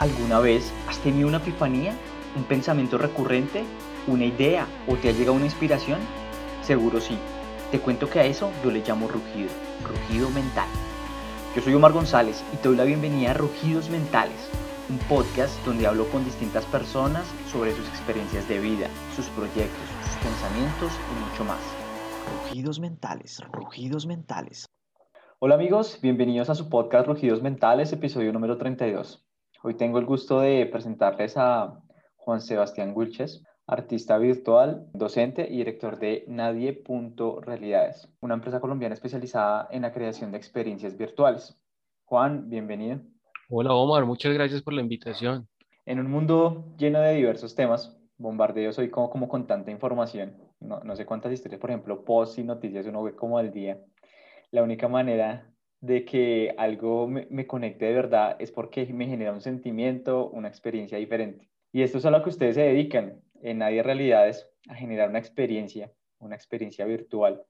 ¿Alguna vez has tenido una epifanía? ¿Un pensamiento recurrente? ¿Una idea? ¿O te ha llegado una inspiración? Seguro sí. Te cuento que a eso yo le llamo rugido, rugido mental. Yo soy Omar González y te doy la bienvenida a Rugidos Mentales, un podcast donde hablo con distintas personas sobre sus experiencias de vida, sus proyectos, sus pensamientos y mucho más. Rugidos Mentales, Rugidos Mentales. Hola amigos, bienvenidos a su podcast Rugidos Mentales, episodio número 32. Hoy tengo el gusto de presentarles a Juan Sebastián Wilches, artista virtual, docente y director de Nadie.realidades, una empresa colombiana especializada en la creación de experiencias virtuales. Juan, bienvenido. Hola Omar, muchas gracias por la invitación. En un mundo lleno de diversos temas, bombardeos hoy como, como con tanta información, no, no sé cuántas historias, por ejemplo, posts y noticias uno ve como al día. La única manera de que algo me, conecte de verdad es porque me genera un sentimiento, una experiencia diferente. Y esto es a lo que ustedes se dedican en Nadie Realidades, a generar una experiencia, una experiencia virtual.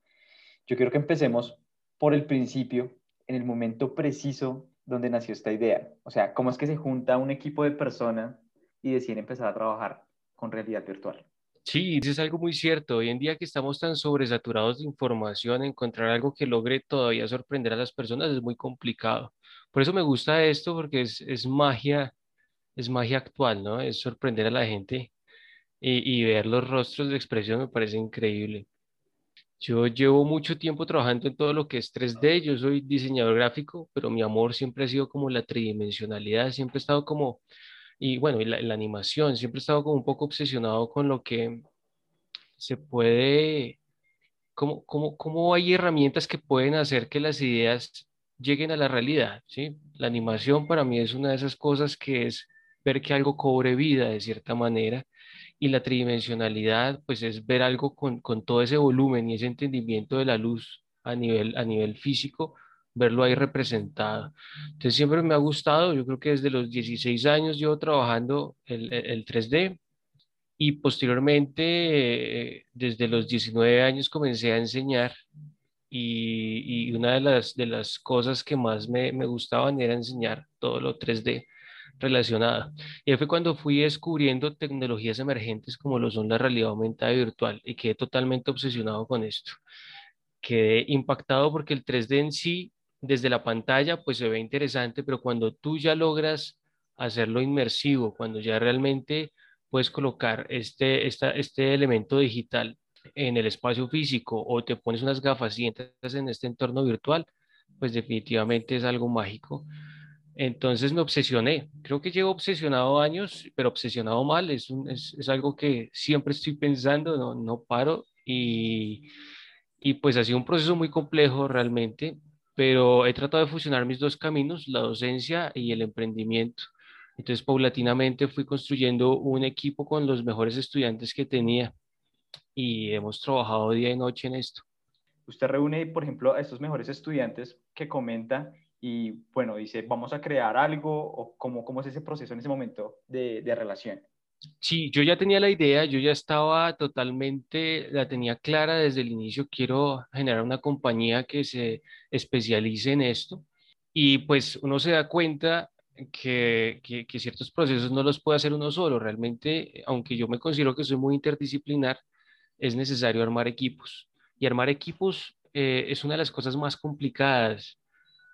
Yo quiero que empecemos por el principio, en el momento preciso donde nació esta idea. O sea, ¿cómo es que se junta un equipo de personas y deciden empezar a trabajar con realidad virtual? Sí, es algo muy cierto. Hoy en día que estamos tan sobresaturados de información, encontrar algo que logre todavía sorprender a las personas es muy complicado. Por eso me gusta esto, porque es, es magia, es magia actual, ¿no? Es sorprender a la gente y, y ver los rostros de expresión me parece increíble. Yo llevo mucho tiempo trabajando en todo lo que es 3D, yo soy diseñador gráfico, pero mi amor siempre ha sido como la tridimensionalidad, siempre he estado como y bueno, y la, animación, siempre he estado como un poco obsesionado con lo que se puede, cómo, cómo, cómo hay herramientas que pueden hacer que las ideas lleguen a la realidad, ¿sí? La animación para mí es una de esas cosas que es ver que algo cobre vida de cierta manera y la tridimensionalidad pues es ver algo con, con todo ese volumen y ese entendimiento de la luz a nivel, a nivel físico verlo ahí representado. Entonces siempre me ha gustado, yo creo que desde los 16 años llevo trabajando el, el 3D y posteriormente eh, desde los 19 años comencé a enseñar y, y, una de las, de las cosas que más me, me gustaban era enseñar todo lo 3D relacionado. Y fue cuando fui descubriendo tecnologías emergentes como lo son la realidad aumentada y virtual y quedé totalmente obsesionado con esto. Quedé impactado porque el 3D en sí desde la pantalla pues se ve interesante, pero cuando tú ya logras hacerlo inmersivo, cuando ya realmente puedes colocar este, este elemento digital en el espacio físico o te pones unas gafas y entras en este entorno virtual, pues definitivamente es algo mágico. Entonces me obsesioné, creo que llevo obsesionado años, pero obsesionado mal, es, es, algo que siempre estoy pensando, no, no paro y, y pues ha sido un proceso muy complejo realmente, pero he tratado de fusionar mis dos caminos, la docencia y el emprendimiento. Entonces, paulatinamente fui construyendo un equipo con los mejores estudiantes que tenía y hemos trabajado día y noche en esto. Usted reúne, por ejemplo, a estos mejores estudiantes que comenta y, bueno, dice, vamos a crear algo o cómo, cómo es ese proceso en ese momento de, de relación. Sí, yo ya tenía la idea, yo ya estaba totalmente, la tenía clara desde el inicio, quiero generar una compañía que se especialice en esto. Y pues uno se da cuenta que, que, ciertos procesos no los puede hacer uno solo, realmente, aunque yo me considero que soy muy interdisciplinar, es necesario armar equipos. Y armar equipos eh, es una de las cosas más complicadas,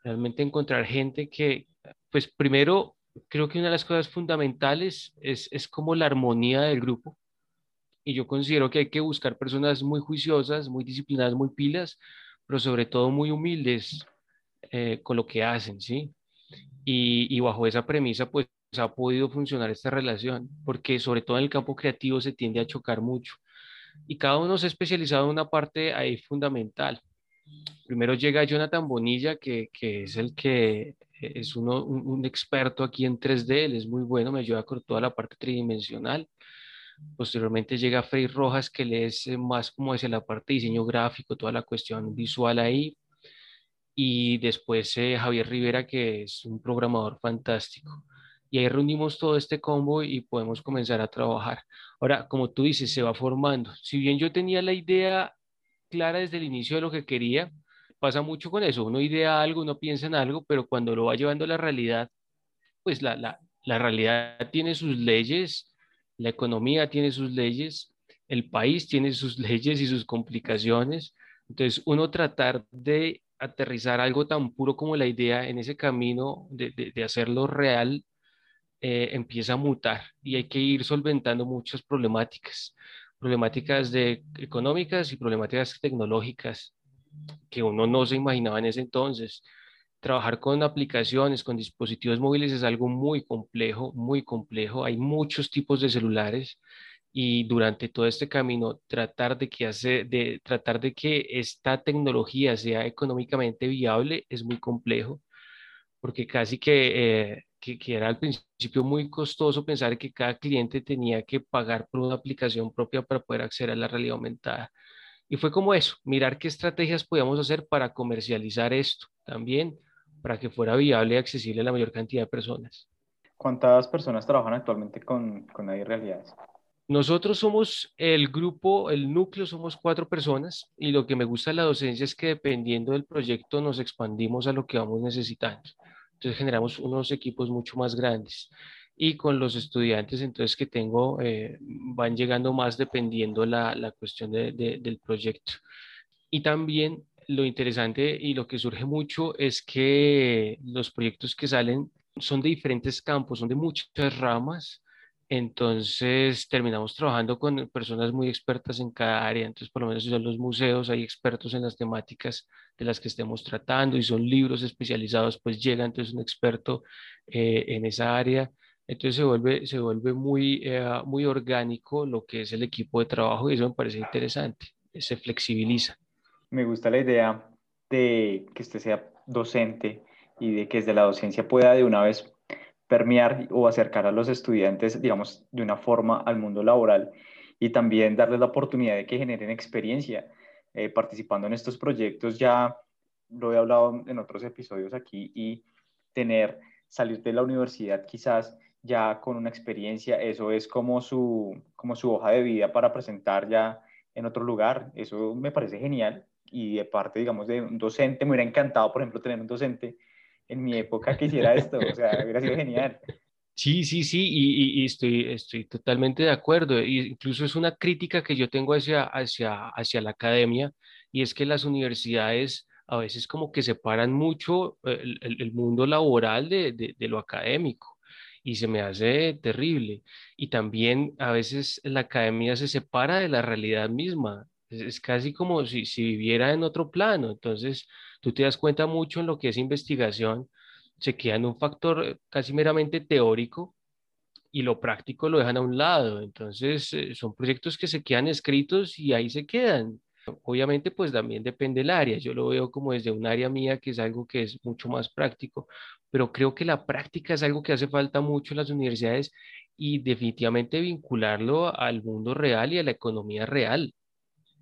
realmente encontrar gente que, pues primero creo que una de las cosas fundamentales es, es como la armonía del grupo. Y yo considero que hay que buscar personas muy juiciosas, muy disciplinadas, muy pilas, pero sobre todo muy humildes eh, con lo que hacen, ¿sí? Y, y, bajo esa premisa, pues ha podido funcionar esta relación, porque sobre todo en el campo creativo se tiende a chocar mucho. Y cada uno se ha especializado en una parte ahí fundamental. Primero llega Jonathan Bonilla, que, que es el que es uno, un, experto aquí en 3D, él es muy bueno, me ayuda con toda la parte tridimensional. Posteriormente llega Frey Rojas, que le es eh, más como hacia la parte de diseño gráfico, toda la cuestión visual ahí. Y después eh, Javier Rivera, que es un programador fantástico. Y ahí reunimos todo este combo y podemos comenzar a trabajar. Ahora, como tú dices, se va formando. Si bien yo tenía la idea clara desde el inicio de lo que quería, pasa mucho con eso. Uno idea algo, uno piensa en algo, pero cuando lo va llevando a la realidad, pues la, la, La realidad tiene sus leyes, la economía tiene sus leyes, el país tiene sus leyes y sus complicaciones. Entonces, uno tratar de aterrizar algo tan puro como la idea en ese camino de, de, hacerlo real eh, empieza a mutar y hay que ir solventando muchas problemáticas, problemáticas de, económicas y problemáticas tecnológicas que uno no se imaginaba en ese entonces. Trabajar con aplicaciones, con dispositivos móviles es algo muy complejo, muy complejo. Hay muchos tipos de celulares y durante todo este camino tratar de que, hace, de, tratar de que esta tecnología sea económicamente viable es muy complejo, porque casi que, eh, que, que, era al principio muy costoso pensar que cada cliente tenía que pagar por una aplicación propia para poder acceder a la realidad aumentada. Y fue como eso, mirar qué estrategias podíamos hacer para comercializar esto también, para que fuera viable y accesible a la mayor cantidad de personas. ¿Cuántas personas trabajan actualmente con, con Realidades? Nosotros somos el grupo, el núcleo, somos cuatro personas y lo que me gusta de la docencia es que dependiendo del proyecto nos expandimos a lo que vamos necesitando. Entonces generamos unos equipos mucho más grandes y con los estudiantes entonces que tengo eh, van llegando más dependiendo la, la cuestión de, del proyecto. Y también lo interesante y lo que surge mucho es que los proyectos que salen son de diferentes campos, son de muchas ramas entonces terminamos trabajando con personas muy expertas en cada área. Entonces, por lo menos son los museos, hay expertos en las temáticas de las que estemos tratando y son libros especializados, pues llega entonces un experto eh, en esa área. Entonces se vuelve, se vuelve muy, eh, muy orgánico lo que es el equipo de trabajo y eso me parece interesante. Se flexibiliza. Me gusta la idea de que usted sea docente y de que desde la docencia pueda de una vez permear o acercar a los estudiantes, digamos, de una forma al mundo laboral y también darles la oportunidad de que generen experiencia eh, participando en estos proyectos. Ya lo he hablado en otros episodios aquí y tener, salir de la universidad quizás ya con una experiencia, eso es como su, como su hoja de vida para presentar ya en otro lugar. Eso me parece genial y de parte, digamos, de un docente, me hubiera encantado, por ejemplo, tener un docente en mi época que hiciera esto, o sea, hubiera sido genial. Sí, sí, sí, y, y, estoy, estoy totalmente de acuerdo. Y incluso es una crítica que yo tengo hacia, hacia, hacia la academia, y es que las universidades a veces como que separan mucho el, el, mundo laboral de, de, de, lo académico, y se me hace terrible. Y también a veces la academia se separa de la realidad misma. Es, casi como si, si viviera en otro plano. Entonces, tú te das cuenta mucho en lo que es investigación, se queda en un factor casi meramente teórico y lo práctico lo dejan a un lado. Entonces, eh, son proyectos que se quedan escritos y ahí se quedan. Obviamente, pues también depende del área. Yo lo veo como desde un área mía que es algo que es mucho más práctico, pero creo que la práctica es algo que hace falta mucho en las universidades y definitivamente vincularlo al mundo real y a la economía real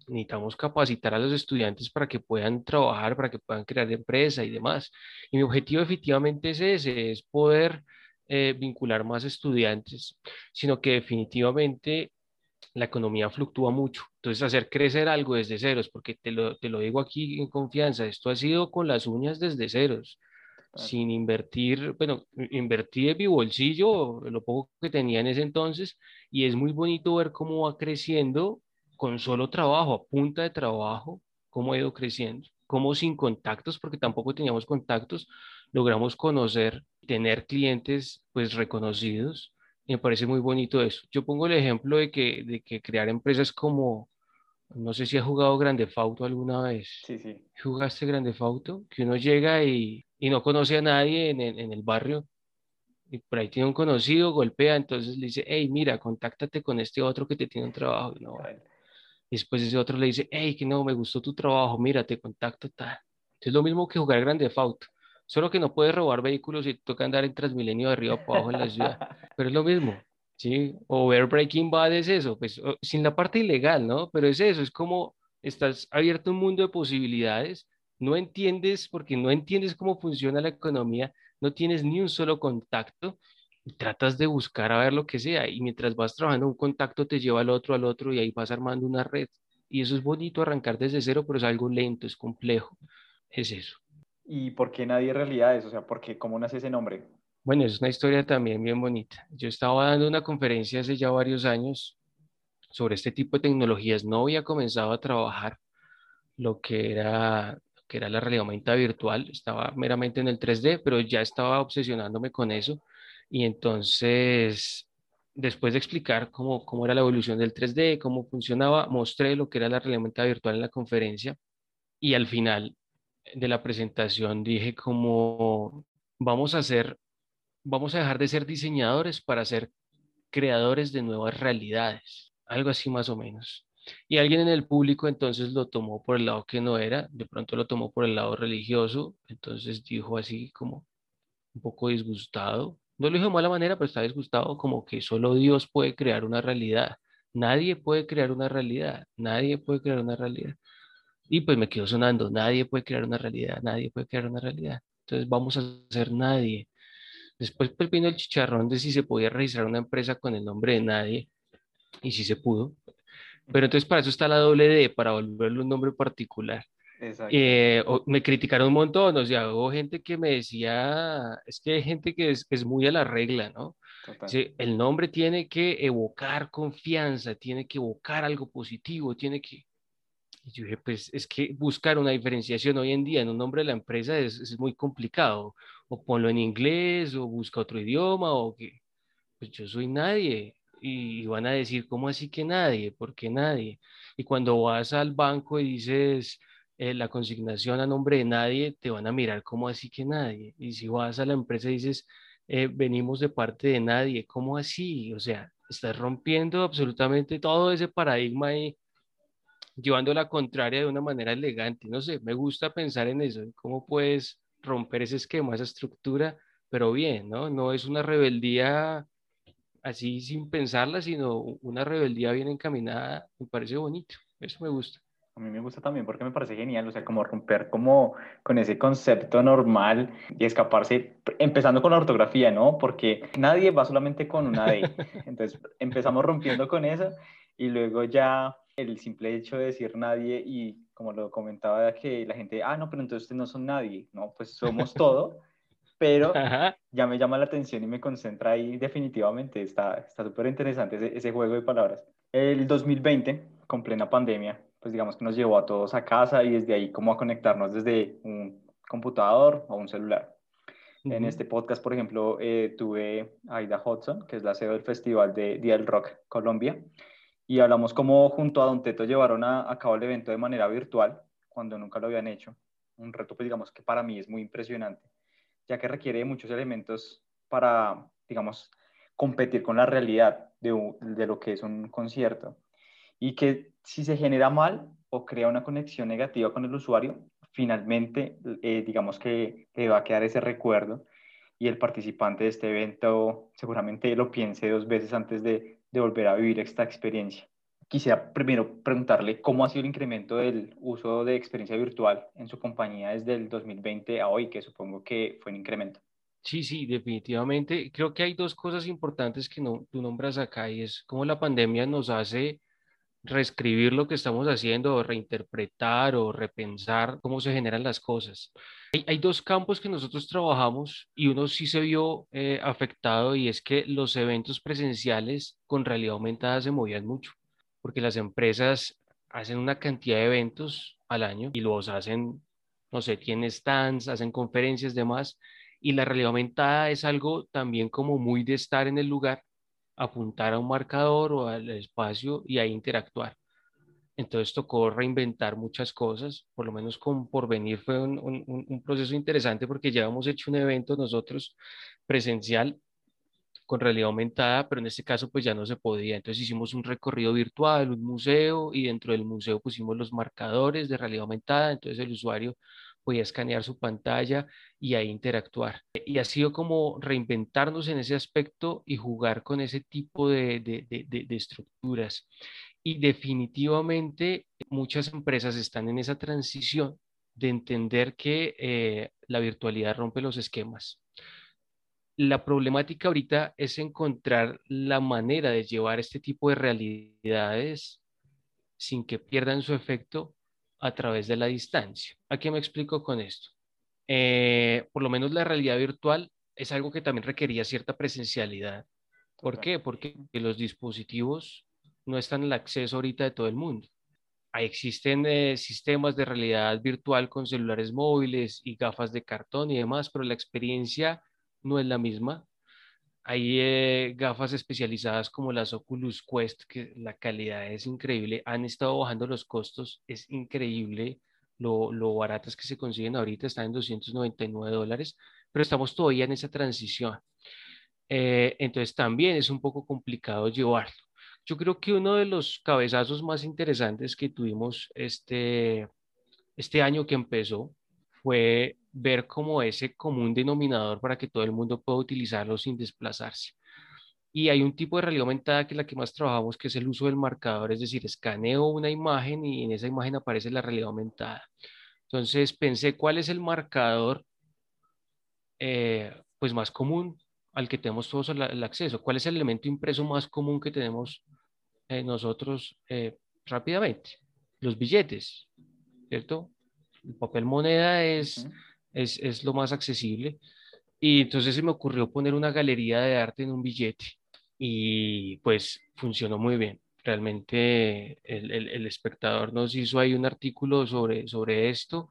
necesitamos capacitar a los estudiantes para que puedan trabajar, para que puedan crear empresa y demás. Y mi objetivo efectivamente es ese, es poder eh, vincular más estudiantes, sino que definitivamente la economía fluctúa mucho. Entonces, hacer crecer algo desde ceros, porque te lo, te lo digo aquí en confianza, esto ha sido con las uñas desde ceros, sin invertir, bueno, invertí de mi bolsillo, lo poco que tenía en ese entonces, y es muy bonito ver cómo va creciendo con solo trabajo, a punta de trabajo, cómo ha ido creciendo, cómo sin contactos, porque tampoco teníamos contactos, logramos conocer, tener clientes pues reconocidos. Me parece muy bonito eso. Yo pongo el ejemplo de que, de que crear empresas como, no sé si has jugado Grande Fauto alguna vez. Sí, sí. ¿Jugaste Grande Fauto? Que uno llega y, y no conoce a nadie en, en, en el barrio y por ahí tiene un conocido, golpea, entonces le dice, hey, mira, contáctate con este otro que te tiene un trabajo. No, y después ese otro le dice, hey, que no, me gustó tu trabajo, mira, te contacto, tal. Es lo mismo que jugar Grande Auto, solo que no puedes robar vehículos y toca andar en Transmilenio de arriba para abajo en la ciudad, pero es lo mismo, ¿sí? O ver Breaking Bad es eso, pues sin la parte ilegal, ¿no? Pero es eso, es como estás abierto a un mundo de posibilidades, no entiendes, porque no entiendes cómo funciona la economía, no tienes ni un solo contacto y tratas de buscar a ver lo que sea y mientras vas trabajando un contacto te lleva al otro, al otro y ahí vas armando una red. Y eso es bonito arrancar desde cero, pero es algo lento, es complejo. Es eso. ¿Y por qué nadie realidades? O sea, ¿por ¿cómo nace ese nombre? Bueno, es una historia también bien bonita. Yo estaba dando una conferencia hace ya varios años sobre este tipo de tecnologías. No había comenzado a trabajar lo que era, que era la realidad aumentada virtual. Estaba meramente en el 3D, pero ya estaba obsesionándome con eso. Y entonces, después de explicar cómo, cómo era la evolución del 3D, cómo funcionaba, mostré lo que era la realidad aumentada virtual en la conferencia. Y al final de la presentación dije como vamos a hacer, vamos a dejar de ser diseñadores para ser creadores de nuevas realidades, algo así más o menos. Y alguien en el público entonces lo tomó por el lado que no era, de pronto lo tomó por el lado religioso, entonces dijo así como un poco disgustado, no lo dijo de mala manera, pero está disgustado como que solo Dios puede crear una realidad. Nadie puede crear una realidad, nadie puede crear una realidad. Y pues me quedó sonando, nadie puede crear una realidad, nadie puede crear una realidad. Entonces vamos a hacer nadie. Después pues vino el chicharrón de si se podía registrar una empresa con el nombre de nadie. Y si se pudo. Pero entonces para eso está la doble D, para volverle un nombre particular. Eh, me criticaron un montón, o sea, hubo gente que me decía, es que hay gente que es, es muy a la regla, ¿no? el nombre tiene que evocar confianza, tiene que evocar algo positivo, tiene que... Y yo dije, pues es que buscar una diferenciación hoy en día en un nombre de la empresa es, es muy complicado. O ponlo en inglés, o busca otro idioma, o que, pues yo soy nadie. Y van a decir, ¿cómo así que nadie? ¿Por qué nadie? Y cuando vas al banco y dices eh, la consignación a nombre de nadie, te van a mirar, ¿cómo así que nadie? Y si vas a la empresa y dices, eh, venimos de parte de nadie, ¿cómo así? O sea, estás rompiendo absolutamente todo ese paradigma y llevando la contraria de una manera elegante. No sé, me gusta pensar en eso, cómo puedes romper ese esquema, esa estructura, pero bien, ¿no? No es una rebeldía así sin pensarla, sino una rebeldía bien encaminada, me parece bonito, eso me gusta. A mí me gusta también porque me parece genial, o sea, como romper como con ese concepto normal y escaparse, empezando con la ortografía, ¿no? Porque nadie va solamente con una D. Entonces empezamos rompiendo con eso y luego ya el simple hecho de decir nadie y como lo comentaba, que la gente, ah, no, pero entonces ustedes no son nadie, no, pues somos todo, pero ya me llama la atención y me concentra ahí definitivamente, está súper interesante ese, ese juego de palabras. El 2020, con plena pandemia, pues digamos que nos llevó a todos a casa y desde ahí como a conectarnos desde un computador o un celular. En este podcast, por ejemplo, eh, tuve a Aida Hudson, que es la CEO del Festival de Día del Rock Colombia, y hablamos cómo junto a Don Teto llevaron a, cabo el evento de manera virtual, cuando nunca lo habían hecho. Un reto, pues digamos que para mí es muy impresionante, ya que requiere muchos elementos para, digamos, competir con la realidad de, lo que es un concierto. Y que si se genera mal o crea una conexión negativa con el usuario, finalmente, eh, digamos que le va a quedar ese recuerdo y el participante de este evento seguramente lo piense dos veces antes de, de volver a vivir esta experiencia. Quisiera primero preguntarle cómo ha sido el incremento del uso de experiencia virtual en su compañía desde el 2020 a hoy, que supongo que fue un incremento. Sí, sí, definitivamente. Creo que hay dos cosas importantes que no, tú nombras acá y es cómo la pandemia nos hace reescribir lo que estamos haciendo o reinterpretar o repensar cómo se generan las cosas. Hay, dos campos que nosotros trabajamos y uno sí se vio eh, afectado y es que los eventos presenciales con realidad aumentada se movían mucho porque las empresas hacen una cantidad de eventos al año y los hacen, no sé, tienen stands, hacen conferencias, demás, y la realidad aumentada es algo también como muy de estar en el lugar apuntar a un marcador o al espacio y ahí interactuar. Entonces tocó reinventar muchas cosas, por lo menos con Porvenir fue un, un, proceso interesante porque ya hemos hecho un evento nosotros presencial con realidad aumentada, pero en este caso pues ya no se podía. Entonces hicimos un recorrido virtual, un museo y dentro del museo pusimos los marcadores de realidad aumentada, entonces el usuario podía escanear su pantalla y ahí interactuar. Y ha sido como reinventarnos en ese aspecto y jugar con ese tipo de, de, de, estructuras. Y definitivamente muchas empresas están en esa transición de entender que eh, la virtualidad rompe los esquemas. La problemática ahorita es encontrar la manera de llevar este tipo de realidades sin que pierdan su efecto a través de la distancia. ¿A qué me explico con esto? Eh, por lo menos la realidad virtual es algo que también requería cierta presencialidad. ¿Por qué? Porque los dispositivos no están al acceso ahorita de todo el mundo. Ahí existen eh, sistemas de realidad virtual con celulares móviles y gafas de cartón y demás, pero la experiencia no es la misma. Hay eh, gafas especializadas como las Oculus Quest, que la calidad es increíble. Han estado bajando los costos, es increíble lo, lo baratas que se consiguen ahorita, están en 299 dólares, pero estamos todavía en esa transición. Eh, entonces también es un poco complicado llevarlo. Yo creo que uno de los cabezazos más interesantes que tuvimos este, este año que empezó fue ver como ese común denominador para que todo el mundo pueda utilizarlo sin desplazarse. Y hay un tipo de realidad aumentada que es la que más trabajamos, que es el uso del marcador, es decir, escaneo una imagen y en esa imagen aparece la realidad aumentada. Entonces pensé, ¿cuál es el marcador eh, pues más común al que tenemos todos el, acceso? ¿Cuál es el elemento impreso más común que tenemos eh, nosotros eh, rápidamente? Los billetes, ¿cierto? El papel moneda es, es, es lo más accesible. Y entonces se me ocurrió poner una galería de arte en un billete y pues funcionó muy bien. Realmente el, el, espectador nos hizo ahí un artículo sobre, sobre esto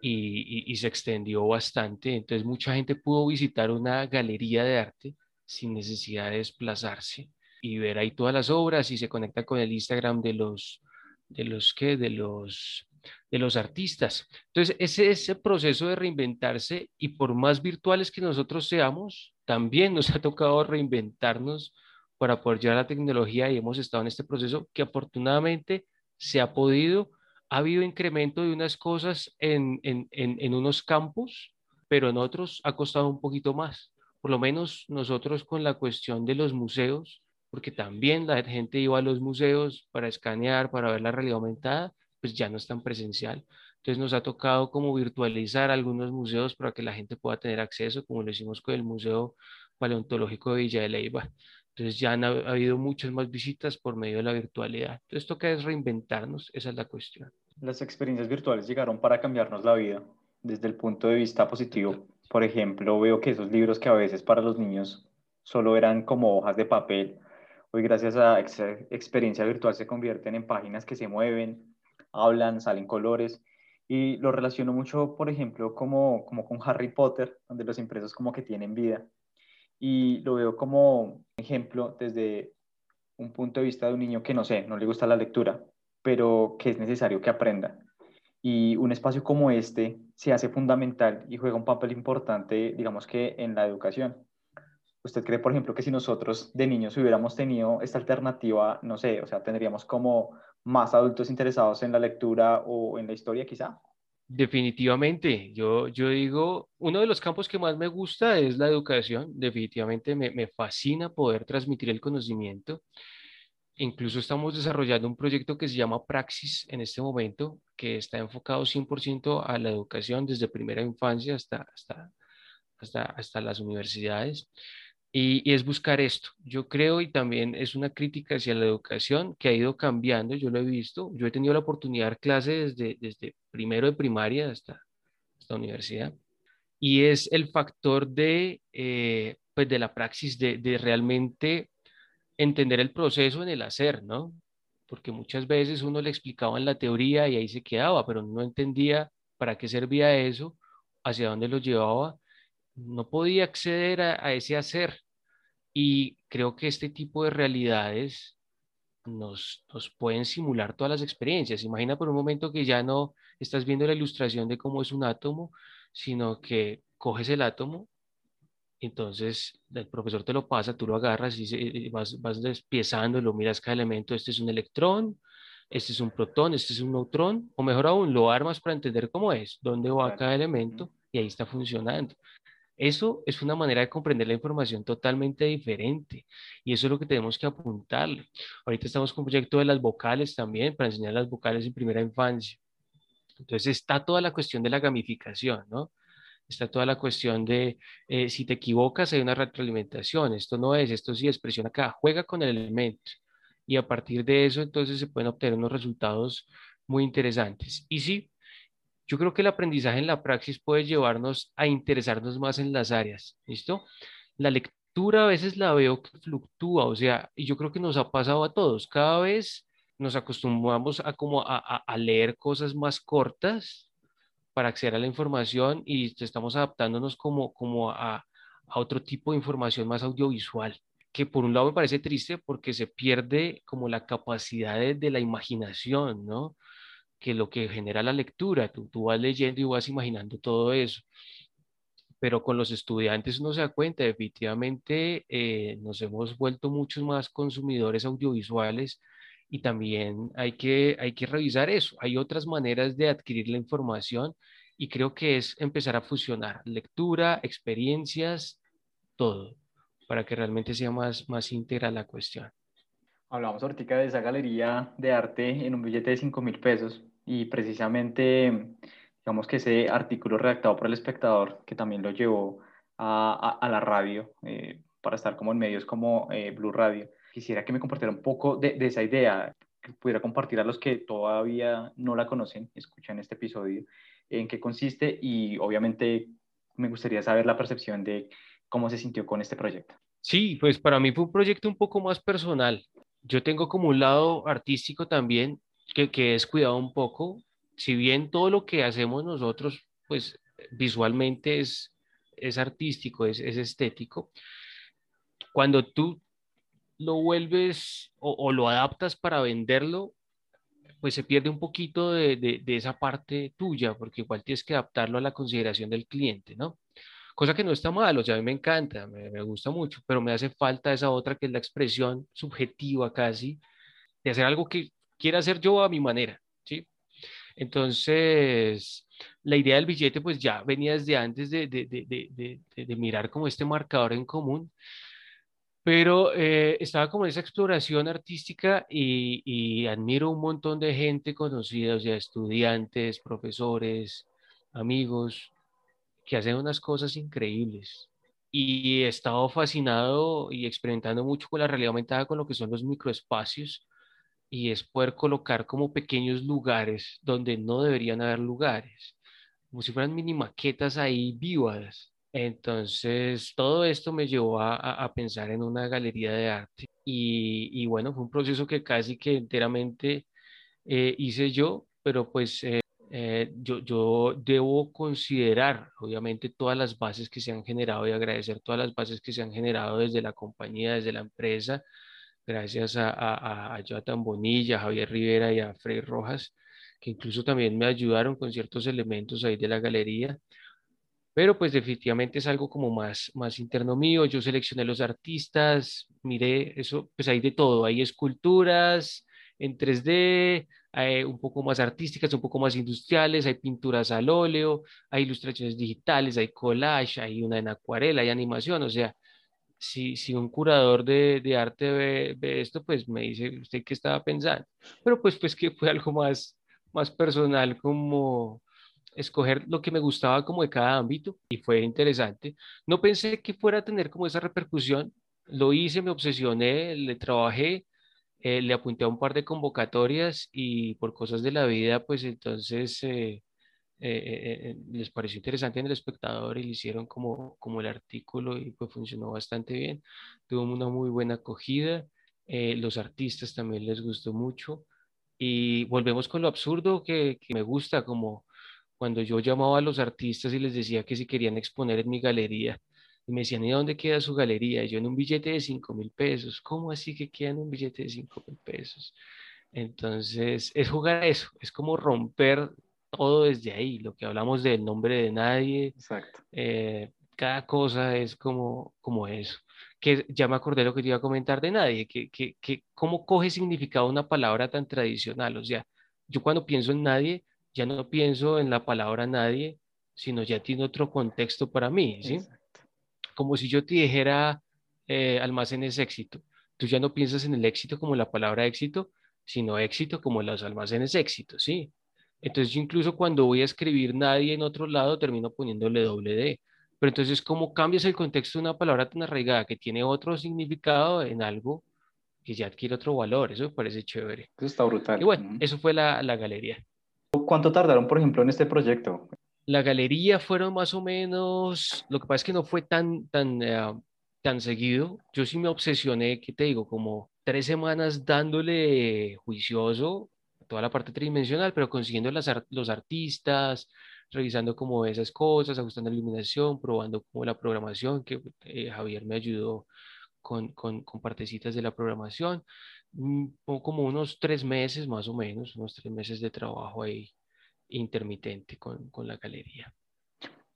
y, y, se extendió bastante. Entonces mucha gente pudo visitar una galería de arte sin necesidad de desplazarse y ver ahí todas las obras y se conecta con el Instagram de los, de los que, de los, de los artistas. Entonces, ese, ese proceso de reinventarse y por más virtuales que nosotros seamos, también nos ha tocado reinventarnos para apoyar la tecnología y hemos estado en este proceso que afortunadamente se ha podido. Ha habido incremento de unas cosas en, en, en, unos campos, pero en otros ha costado un poquito más. Por lo menos nosotros con la cuestión de los museos, porque también la gente iba a los museos para escanear, para ver la realidad aumentada, pues ya no es tan presencial. Entonces nos ha tocado como virtualizar algunos museos para que la gente pueda tener acceso, como lo hicimos con el Museo Paleontológico de Villa de Leyva. Entonces ya han ha, habido muchas más visitas por medio de la virtualidad. Entonces toca es reinventarnos, esa es la cuestión. Las experiencias virtuales llegaron para cambiarnos la vida desde el punto de vista positivo. Por ejemplo, veo que esos libros que a veces para los niños solo eran como hojas de papel, hoy gracias a esa experiencia virtual se convierten en páginas que se mueven, hablan, salen colores. Y lo relaciono mucho, por ejemplo, como, como con Harry Potter, donde los impresos como que tienen vida y lo veo como ejemplo desde un punto de vista de un niño que no sé, no le gusta la lectura, pero que es necesario que aprenda. Y un espacio como este se hace fundamental y juega un papel importante, digamos que en la educación. ¿Usted cree, por ejemplo, que si nosotros de niños hubiéramos tenido esta alternativa, no sé, o sea, tendríamos como más adultos interesados en la lectura o en la historia quizá? Definitivamente, yo, yo digo, uno de los campos que más me gusta es la educación, definitivamente me, me fascina poder transmitir el conocimiento. Incluso estamos desarrollando un proyecto que se llama Praxis en este momento, que está enfocado 100% a la educación desde primera infancia hasta, hasta, hasta, hasta las universidades. Y, es buscar esto. Yo creo y también es una crítica hacia la educación que ha ido cambiando, yo lo he visto. Yo he tenido la oportunidad de dar clases desde, primero de primaria hasta, hasta universidad. Y es el factor de, eh, pues de la praxis, de, realmente entender el proceso en el hacer, ¿no? Porque muchas veces uno le explicaba en la teoría y ahí se quedaba, pero no entendía para qué servía eso, hacia dónde lo llevaba no podía acceder a, ese hacer. Y creo que este tipo de realidades nos, nos pueden simular todas las experiencias. Imagina por un momento que ya no estás viendo la ilustración de cómo es un átomo, sino que coges el átomo, entonces el profesor te lo pasa, tú lo agarras y vas, vas despiezando, lo miras cada elemento, este es un electrón, este es un protón, este es un neutrón, o mejor aún, lo armas para entender cómo es, dónde va cada elemento y ahí está funcionando. Eso es una manera de comprender la información totalmente diferente y eso es lo que tenemos que apuntarle. Ahorita estamos con un proyecto de las vocales también para enseñar las vocales en primera infancia. Entonces está toda la cuestión de la gamificación, ¿no? Está toda la cuestión de eh, si te equivocas hay una retroalimentación, esto no es, esto sí es, presiona acá, juega con el elemento y a partir de eso entonces se pueden obtener unos resultados muy interesantes. Y sí, yo creo que el aprendizaje en la praxis puede llevarnos a interesarnos más en las áreas, ¿listo? La lectura a veces la veo que fluctúa, o sea, y yo creo que nos ha pasado a todos, cada vez nos acostumbramos a como a, a leer cosas más cortas para acceder a la información y estamos adaptándonos como, como a, a otro tipo de información más audiovisual que por un lado me parece triste porque se pierde como la capacidad de, de la imaginación, ¿no? Que lo que genera la lectura, tú, tú vas leyendo y vas imaginando todo eso pero con los estudiantes uno se da cuenta, definitivamente eh, nos hemos vuelto muchos más consumidores audiovisuales y también hay que, hay que revisar eso. Hay otras maneras de adquirir la información y creo que es empezar a fusionar lectura, experiencias, todo, para que realmente sea más, más íntegra la cuestión. Hablamos ahorita de esa galería de arte en un billete de 5 mil pesos y precisamente digamos que ese artículo redactado por el espectador, que también lo llevó a, a, la radio, eh, para estar como en medios como eh, Blue Radio, quisiera que me compartiera un poco de, de, esa idea, que pudiera compartir a los que todavía no la conocen, escuchan este episodio, en qué consiste y obviamente me gustaría saber la percepción de cómo se sintió con este proyecto. Sí, pues para mí fue un proyecto un poco más personal. Yo tengo como un lado artístico también que, que he descuidado un poco si bien todo lo que hacemos nosotros, pues visualmente es, es artístico, es, es estético, cuando tú lo vuelves o, lo adaptas para venderlo, pues se pierde un poquito de, de, esa parte tuya, porque igual tienes que adaptarlo a la consideración del cliente, ¿no? Cosa que no está mal, o sea, a mí me encanta, me, me gusta mucho, pero me hace falta esa otra que es la expresión subjetiva casi, de hacer algo que quiera hacer yo a mi manera, ¿sí? Entonces, la idea del billete pues ya venía desde antes de, de, de, de mirar como este marcador en común, pero eh, estaba como en esa exploración artística y, y, admiro un montón de gente conocida, o sea, estudiantes, profesores, amigos, que hacen unas cosas increíbles. Y he estado fascinado y experimentando mucho con la realidad aumentada, con lo que son los microespacios y es poder colocar como pequeños lugares donde no deberían haber lugares, como si fueran mini maquetas ahí vivas. Entonces, todo esto me llevó a, a pensar en una galería de arte y, y, bueno, fue un proceso que casi que enteramente eh, hice yo, pero pues eh, eh, yo, yo debo considerar, obviamente, todas las bases que se han generado y agradecer todas las bases que se han generado desde la compañía, desde la empresa, gracias a, a, a Jonathan Bonilla, a Javier Rivera y a Frey Rojas, que incluso también me ayudaron con ciertos elementos ahí de la galería. Pero pues definitivamente es algo como más, más interno mío. Yo seleccioné los artistas, miré eso, pues hay de todo. Hay esculturas en 3D, hay un poco más artísticas, un poco más industriales, hay pinturas al óleo, hay ilustraciones digitales, hay collage, hay una en acuarela, hay animación, o sea, si, si un curador de, de arte ve, ve, esto, pues me dice, ¿usted qué estaba pensando? Pero pues, pues que fue algo más, más personal, como escoger lo que me gustaba como de cada ámbito y fue interesante. No pensé que fuera a tener como esa repercusión, lo hice, me obsesioné, le trabajé, eh, le apunté a un par de convocatorias y por cosas de la vida, pues entonces... Eh, eh, les pareció interesante en el espectador y le hicieron como, como el artículo y pues funcionó bastante bien. Tuvo una muy buena acogida. Los artistas también les gustó mucho. Y volvemos con lo absurdo que me gusta, como cuando yo llamaba a los artistas y les decía que si querían exponer en mi galería, y me decían, ¿y dónde queda su galería? Y yo en un billete de 5 mil pesos. ¿Cómo así que queda en un billete de 5 mil pesos? Entonces, es jugar eso, es como romper todo desde ahí, lo que hablamos del nombre de nadie, Exacto. Eh, cada cosa es como, como eso. Que ya me acordé lo que te iba a comentar de nadie, que, que, que cómo coge significado una palabra tan tradicional. O sea, yo cuando pienso en nadie, ya no pienso en la palabra nadie, sino ya tiene otro contexto para mí, ¿sí? Como si yo te dijera eh, almacenes éxito. Tú ya no piensas en el éxito como la palabra éxito, sino éxito como los almacenes éxito, ¿sí? Entonces yo incluso cuando voy a escribir nadie en otro lado termino poniéndole doble D. Pero entonces, ¿cómo cambias el contexto de una palabra tan arraigada que tiene otro significado en algo que ya adquiere otro valor? Eso me parece chévere. Eso está brutal. Y bueno, eso fue la, la galería. cuánto tardaron, por ejemplo, en este proyecto? La galería fueron más o menos, lo que pasa es que no fue tan, tan, eh, tan seguido. Yo sí me obsesioné, ¿qué te digo? Como tres semanas dándole juicioso toda la parte tridimensional, pero consiguiendo las los artistas, revisando como esas cosas, ajustando la iluminación, probando como la programación, que eh, Javier me ayudó con, con, con, partecitas de la programación, mm, como unos tres meses más o menos, unos tres meses de trabajo ahí intermitente con, con la galería.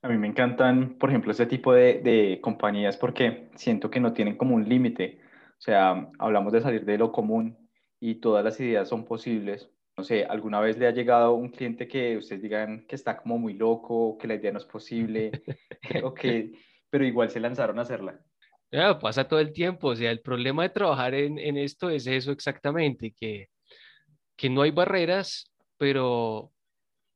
A mí me encantan, por ejemplo, este tipo de, de compañías porque siento que no tienen como un límite. O sea, hablamos de salir de lo común y todas las ideas son posibles. No sé, ¿alguna vez le ha llegado un cliente que ustedes digan que está como muy loco, que la idea no es posible, o que, pero igual se lanzaron a hacerla? Ya, pasa todo el tiempo, o sea, el problema de trabajar en, en esto es eso exactamente, que, que no hay barreras, pero,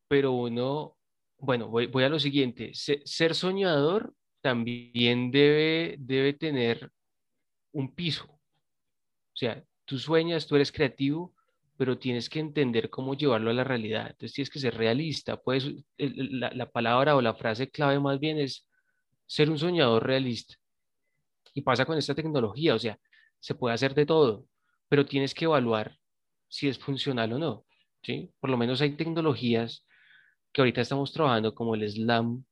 pero uno, bueno, voy, voy a lo siguiente, ser soñador también debe, debe tener un piso. O sea, tú sueñas, tú eres creativo, pero tienes que entender cómo llevarlo a la realidad. Entonces tienes que ser realista. Pues la, la palabra o la frase clave más bien es ser un soñador realista. Y pasa con esta tecnología, o sea, se puede hacer de todo, pero tienes que evaluar si es funcional o no. ¿sí? Por lo menos hay tecnologías que ahorita estamos trabajando como el SLAM,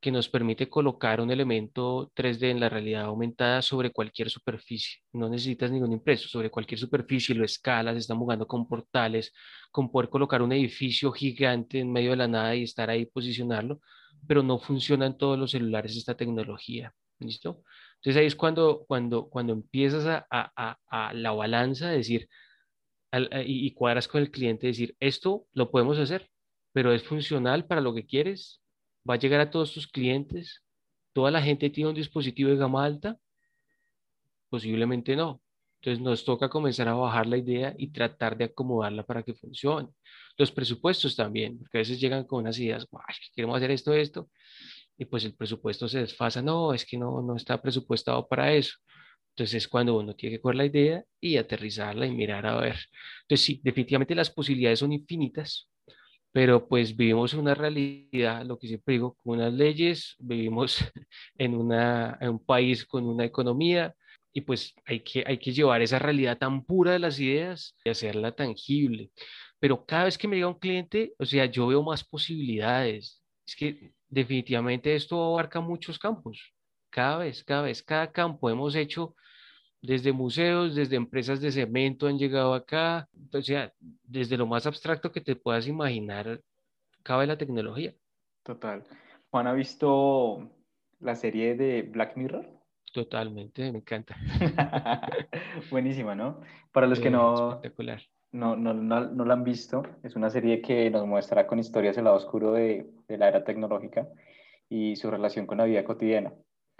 que nos permite colocar un elemento 3D en la realidad aumentada sobre cualquier superficie. No necesitas ningún impreso, sobre cualquier superficie lo escalas, estamos jugando con portales, con poder colocar un edificio gigante en medio de la nada y estar ahí posicionarlo, pero no funciona en todos los celulares esta tecnología. ¿Listo? Entonces ahí es cuando, cuando, cuando empiezas a, a, a la balanza de decir, y, y cuadras con el cliente, decir, esto lo podemos hacer, pero es funcional para lo que quieres, va a llegar a todos tus clientes, toda la gente tiene un dispositivo de gama alta, posiblemente no. Entonces nos toca comenzar a bajar la idea y tratar de acomodarla para que funcione. Los presupuestos también, porque a veces llegan con unas ideas, queremos hacer esto, esto, y pues el presupuesto se desfasa, no, es que no, no está presupuestado para eso. Entonces es cuando uno tiene que coger la idea y aterrizarla y mirar a ver. Entonces sí, definitivamente las posibilidades son infinitas, pero pues vivimos una realidad, lo que siempre digo, con unas leyes, vivimos en, una, en un país con una economía y pues hay que, hay que llevar esa realidad tan pura de las ideas y hacerla tangible. Pero cada vez que me llega un cliente, o sea, yo veo más posibilidades. Es que definitivamente esto abarca muchos campos. Cada vez, cada vez, cada campo hemos hecho desde museos, desde empresas de cemento han llegado acá, o sea, desde lo más abstracto que te puedas imaginar, cabe la tecnología. Total. Juan, ¿ha visto la serie de Black Mirror? Totalmente, me encanta. Buenísima, ¿no? Para los que no, no, no, no, la han visto, es una serie que nos muestra con historias el lado oscuro de, de la era tecnológica y su relación con la vida cotidiana.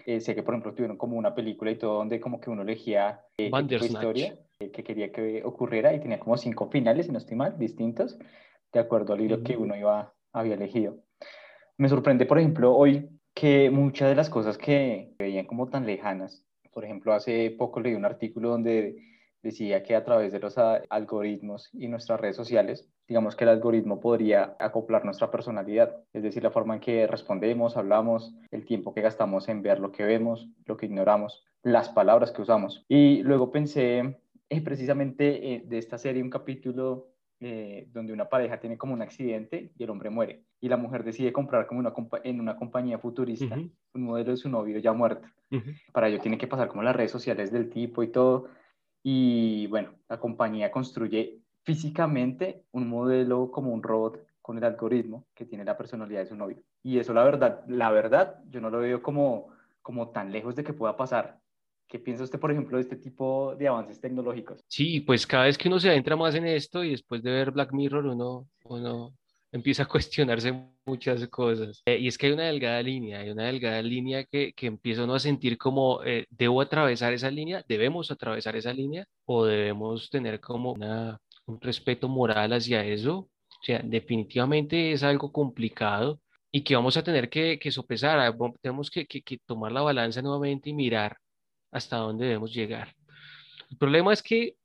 Eh, sé que, por ejemplo, tuvieron como una película y todo donde como que uno elegía eh, historia eh, que quería que ocurriera y tenía como cinco finales, si no estoy mal, distintos, de acuerdo al libro que uno iba, había elegido. Me sorprende, por ejemplo, hoy que muchas de las cosas que veían como tan lejanas, por ejemplo, hace poco leí un artículo donde decía que a través de los algoritmos y nuestras redes sociales, digamos que el algoritmo podría acoplar nuestra personalidad, es decir, la forma en que respondemos, hablamos, el tiempo que gastamos en ver lo que vemos, lo que ignoramos, las palabras que usamos. Y luego pensé eh, precisamente eh, de esta serie un capítulo eh, donde una pareja tiene como un accidente y el hombre muere. Y la mujer decide comprar como una en una compañía futurista un modelo de su novio ya muerto. Para ello tiene que pasar como las redes sociales del tipo y todo y bueno, la compañía construye físicamente un modelo como un robot con el algoritmo que tiene la personalidad de su novio. Y eso la verdad, la verdad, yo no lo veo como, como tan lejos de que pueda pasar. ¿Qué piensa usted, por ejemplo, de este tipo de avances tecnológicos? Sí, pues cada vez que uno se adentra más en esto y después de ver Black Mirror, uno, uno empieza a cuestionarse muchas cosas. Eh, y es que hay una delgada línea, hay una delgada línea que, que empieza uno a sentir como, eh, ¿debo atravesar esa línea? ¿Debemos atravesar esa línea? ¿O debemos tener como una, un respeto moral hacia eso? O sea, definitivamente es algo complicado y que vamos a tener que, que sopesar, ah, tenemos que, que, que tomar la balanza nuevamente y mirar hasta dónde debemos llegar. El problema es que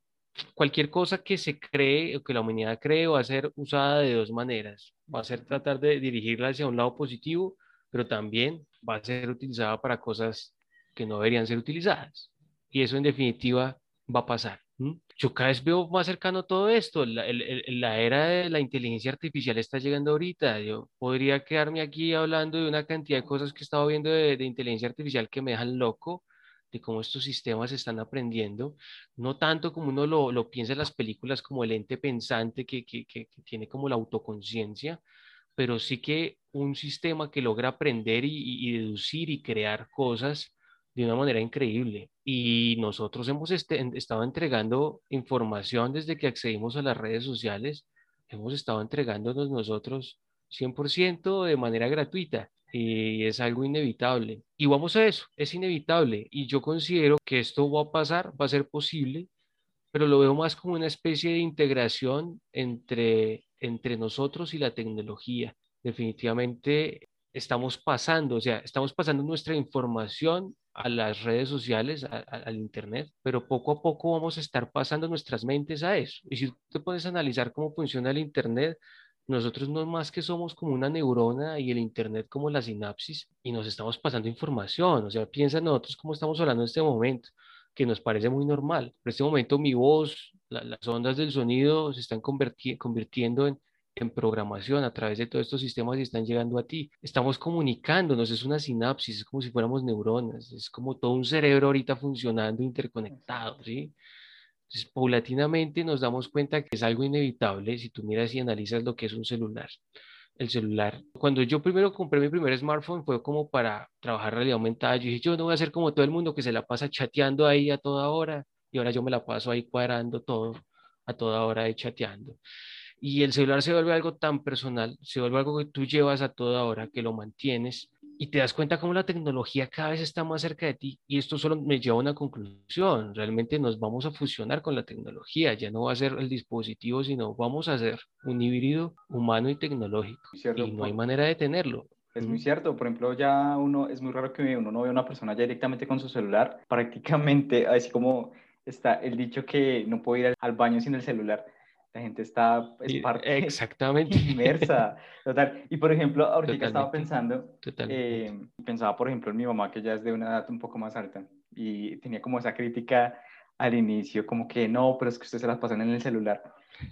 cualquier cosa que se cree o que la humanidad cree va a ser usada de dos maneras. Va a ser tratar de dirigirla hacia un lado positivo, pero también va a ser utilizada para cosas que no deberían ser utilizadas. Y eso en definitiva va a pasar. Yo cada vez veo más cercano todo esto. La, la, era de la inteligencia artificial está llegando ahorita. Yo podría quedarme aquí hablando de una cantidad de cosas que he estado viendo de, de inteligencia artificial que me dejan loco de cómo estos sistemas están aprendiendo, no tanto como uno lo, lo piensa en las películas como el ente pensante que, que, que, tiene como la autoconciencia, pero sí que un sistema que logra aprender y, y, deducir y crear cosas de una manera increíble. Y nosotros hemos este, estado entregando información desde que accedimos a las redes sociales, hemos estado entregándonos nosotros 100% de manera gratuita y es algo inevitable. Y vamos a eso, es inevitable y yo considero que esto va a pasar, va a ser posible, pero lo veo más como una especie de integración entre, entre nosotros y la tecnología. Definitivamente estamos pasando, o sea, estamos pasando nuestra información a las redes sociales, al Internet, pero poco a poco vamos a estar pasando nuestras mentes a eso. Y si tú te puedes analizar cómo funciona el Internet, nosotros no más que somos como una neurona y el Internet como la sinapsis y nos estamos pasando información. O sea, piensa nosotros cómo estamos hablando en este momento, que nos parece muy normal. En este momento mi voz, las ondas del sonido se están convirtiendo en, en programación a través de todos estos sistemas y están llegando a ti. Estamos comunicándonos, es una sinapsis, es como si fuéramos neuronas, es como todo un cerebro ahorita funcionando interconectado, ¿sí? Entonces, paulatinamente nos damos cuenta que es algo inevitable si tú miras y analizas lo que es un celular. El celular, cuando yo primero compré mi primer smartphone fue como para trabajar realidad aumentada. Yo dije, yo no voy a ser como todo el mundo que se la pasa chateando ahí a toda hora y ahora yo me la paso ahí cuadrando todo a toda hora y chateando. Y el celular se vuelve algo tan personal, se vuelve algo que tú llevas a toda hora, que lo mantienes y te das cuenta cómo la tecnología cada vez está más cerca de ti y esto solo me lleva a una conclusión, realmente nos vamos a fusionar con la tecnología, ya no va a ser el dispositivo, sino vamos a hacer un híbrido humano y tecnológico y no hay manera de tenerlo. Es muy cierto, por ejemplo, ya uno, es muy raro que uno no vea a una persona ya directamente con su celular, prácticamente, así como está el dicho que no puede ir al baño sin el celular la gente está es parte exactamente. inmersa total. Y por ejemplo ahorita estaba pensando eh, pensaba por ejemplo en mi mamá que ya es de una edad un poco más alta y tenía como esa crítica al inicio como que no pero es que ustedes se las pasan en el celular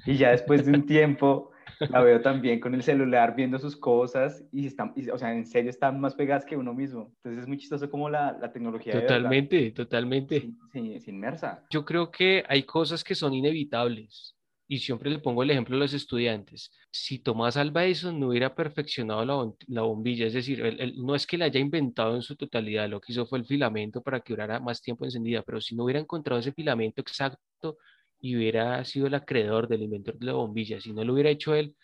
y ya después de un tiempo la veo también con el celular viendo sus cosas y están o sea en serio están más pegadas que uno mismo. Entonces es muy chistoso como la, la tecnología totalmente totalmente. Sí, es inmersa. Yo creo que hay cosas que son inevitables y siempre le pongo el ejemplo a los estudiantes, si Tomás Alva Edison no hubiera perfeccionado la, bombilla, es decir, no es que la haya inventado en su totalidad, lo que hizo fue el filamento para que durara más tiempo encendida, pero si no hubiera encontrado ese filamento exacto y hubiera sido el acreedor del inventor de la bombilla, si no lo hubiera hecho él,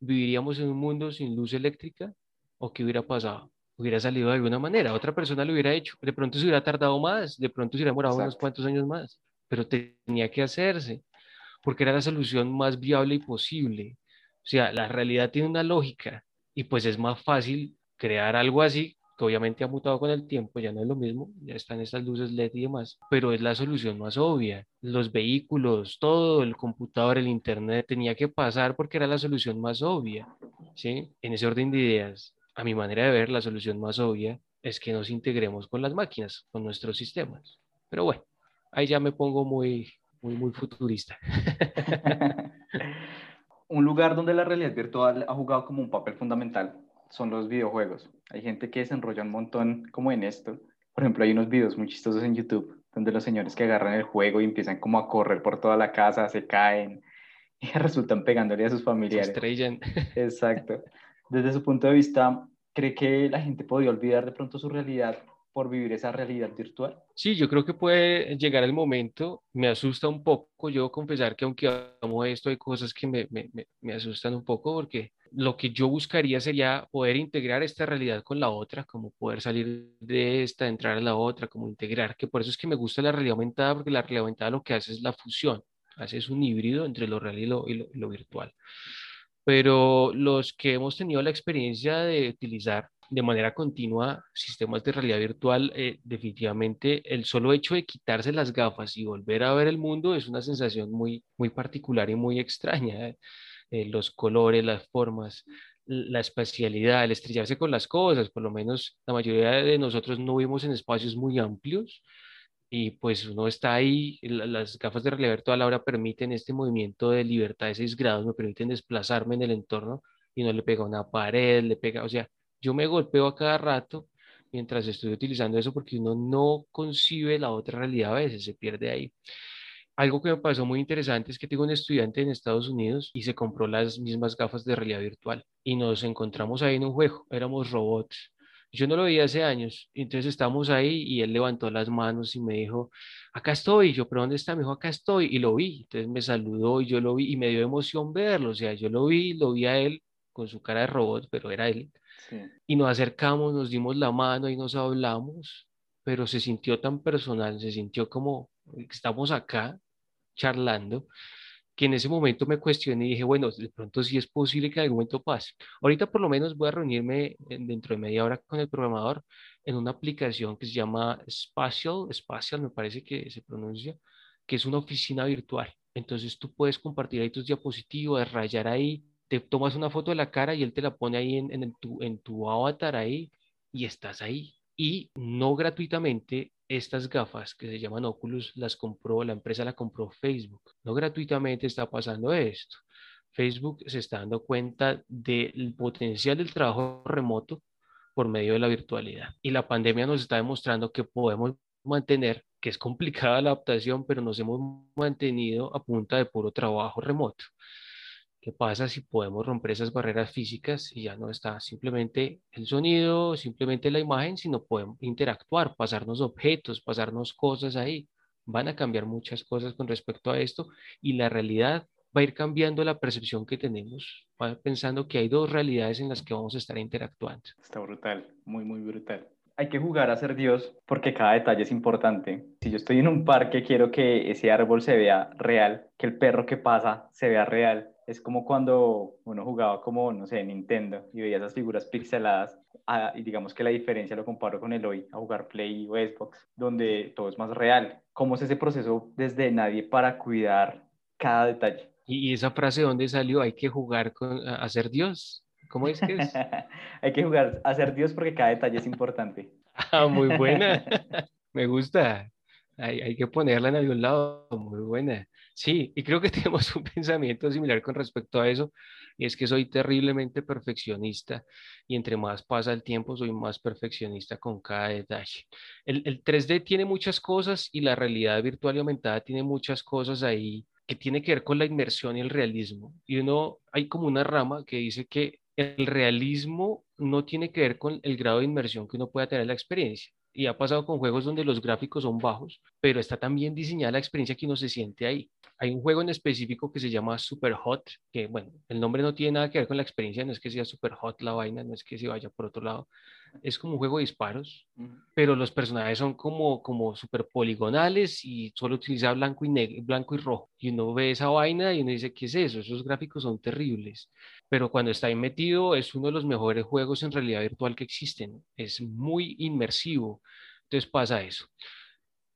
¿viviríamos en un mundo sin luz eléctrica? ¿O qué hubiera pasado? Hubiera salido de alguna manera, otra persona lo hubiera hecho, de pronto se hubiera tardado más, de pronto se hubiera demorado unos cuantos años más, pero tenía que hacerse porque era la solución más viable y posible. O sea, la realidad tiene una lógica y pues es más fácil crear algo así, que obviamente ha mutado con el tiempo, ya no es lo mismo, ya están estas luces LED y demás, pero es la solución más obvia. Los vehículos, todo, el computador, el internet, tenía que pasar porque era la solución más obvia, ¿sí? En ese orden de ideas, a mi manera de ver, la solución más obvia es que nos integremos con las máquinas, con nuestros sistemas. Pero bueno, ahí ya me pongo muy, muy, muy futurista. un lugar donde la realidad virtual ha jugado como un papel fundamental son los videojuegos. Hay gente que se enrolla un montón como en esto. Por ejemplo, hay unos videos muy chistosos en YouTube donde los señores que agarran el juego y empiezan como a correr por toda la casa, se caen y resultan pegándole a sus familiares. Se estrellan. Exacto. Desde su punto de vista, ¿cree que la gente podría olvidar de pronto su realidad por vivir esa realidad virtual? Sí, yo creo que puede llegar el momento, me asusta un poco, yo confesar que aunque amo esto, hay cosas que me, me, me, asustan un poco porque lo que yo buscaría sería poder integrar esta realidad con la otra, como poder salir de esta, entrar a la otra, como integrar, que por eso es que me gusta la realidad aumentada, porque la realidad aumentada lo que hace es la fusión, hace es un híbrido entre lo real y lo, y lo virtual. Pero los que hemos tenido la experiencia de utilizar de manera continua sistemas de realidad virtual, eh, definitivamente el solo hecho de quitarse las gafas y volver a ver el mundo es una sensación muy, muy particular y muy extraña. ¿eh? Eh, los colores, las formas, la espacialidad, el estrellarse con las cosas, por lo menos la mayoría de nosotros no vivimos en espacios muy amplios y pues uno está ahí, las gafas de realidad virtual ahora permiten este movimiento de libertad de 6 grados, me permiten desplazarme en el entorno y no le pega una pared, le pega, o sea, yo me golpeo a cada rato mientras estoy utilizando eso porque uno no concibe la otra realidad a veces, se pierde ahí. Algo que me pasó muy interesante es que tengo un estudiante en Estados Unidos y se compró las mismas gafas de realidad virtual y nos encontramos ahí en un juego, éramos robots. Yo no lo veía hace años, entonces estábamos ahí y él levantó las manos y me dijo, acá estoy, yo, pero ¿dónde está? Me dijo, acá estoy y lo vi, entonces me saludó y yo lo vi y me dio emoción verlo, o sea, yo lo vi, lo vi a él con su cara de robot, pero era él. Y nos acercamos, nos dimos la mano y nos hablamos, pero se sintió tan personal, se sintió como estamos acá charlando, que en ese momento me cuestioné y dije, bueno, de pronto sí es posible que en algún momento pase. Ahorita por lo menos voy a reunirme dentro de media hora con el programador en una aplicación que se llama Spatial, Spatial me parece que se pronuncia, que es una oficina virtual. Entonces tú puedes compartir ahí tus diapositivas, rayar ahí, te tomas una foto de la cara y él te la pone ahí en, en, tu, en tu avatar ahí y estás ahí. Y no gratuitamente estas gafas que se llaman Oculus las compró, la empresa la compró Facebook. No gratuitamente está pasando esto. Facebook se está dando cuenta del potencial del trabajo remoto por medio de la virtualidad. Y la pandemia nos está demostrando que podemos mantener, que es complicada la adaptación, pero nos hemos mantenido a punta de puro trabajo remoto. ¿Qué pasa si podemos romper esas barreras físicas y ya no está simplemente el sonido, simplemente la imagen, sino podemos interactuar, pasarnos objetos, pasarnos cosas ahí? Van a cambiar muchas cosas con respecto a esto y la realidad va a ir cambiando la percepción que tenemos, va pensando que hay dos realidades en las que vamos a estar interactuando. Está brutal, muy, muy brutal. Hay que jugar a ser Dios porque cada detalle es importante. Si yo estoy en un parque, quiero que ese árbol se vea real, que el perro que pasa se vea real, es como cuando uno jugaba como, no sé, Nintendo y veía esas figuras pixeladas ah, y digamos que la diferencia lo comparo con el hoy a jugar Play o Xbox, donde todo es más real. ¿Cómo es ese proceso desde nadie para cuidar cada detalle? ¿Y esa frase dónde salió? Hay que jugar con, a ser Dios. ¿Cómo es que es? Hay que jugar a ser Dios porque cada detalle es importante. ah, muy buena. Me gusta. Hay, hay que ponerla en algún lado. Muy buena. Sí, y creo que tenemos un pensamiento similar con respecto a eso, y es que soy terriblemente perfeccionista y entre más pasa el tiempo soy más perfeccionista con cada detalle. El, el 3D tiene muchas cosas y la realidad virtual y aumentada tiene muchas cosas ahí que tiene que ver con la inmersión y el realismo. Y uno, hay como una rama que dice que el realismo no tiene que ver con el grado de inmersión que uno pueda tener en la experiencia, y ha pasado con juegos donde los gráficos son bajos, pero está también diseñada la experiencia que uno se siente ahí. Hay un juego en específico que se llama Super Hot, que bueno, el nombre no tiene nada que ver con la experiencia, no es que sea Super Hot la vaina, no es que se vaya por otro lado, es como un juego de disparos, pero los personajes son como, como super poligonales y solo utiliza blanco y, negro, blanco y rojo. Y uno ve esa vaina y uno dice, ¿qué es eso? Esos gráficos son terribles. Pero cuando está ahí metido es uno de los mejores juegos en realidad virtual que existen. Es muy inmersivo. Entonces pasa eso.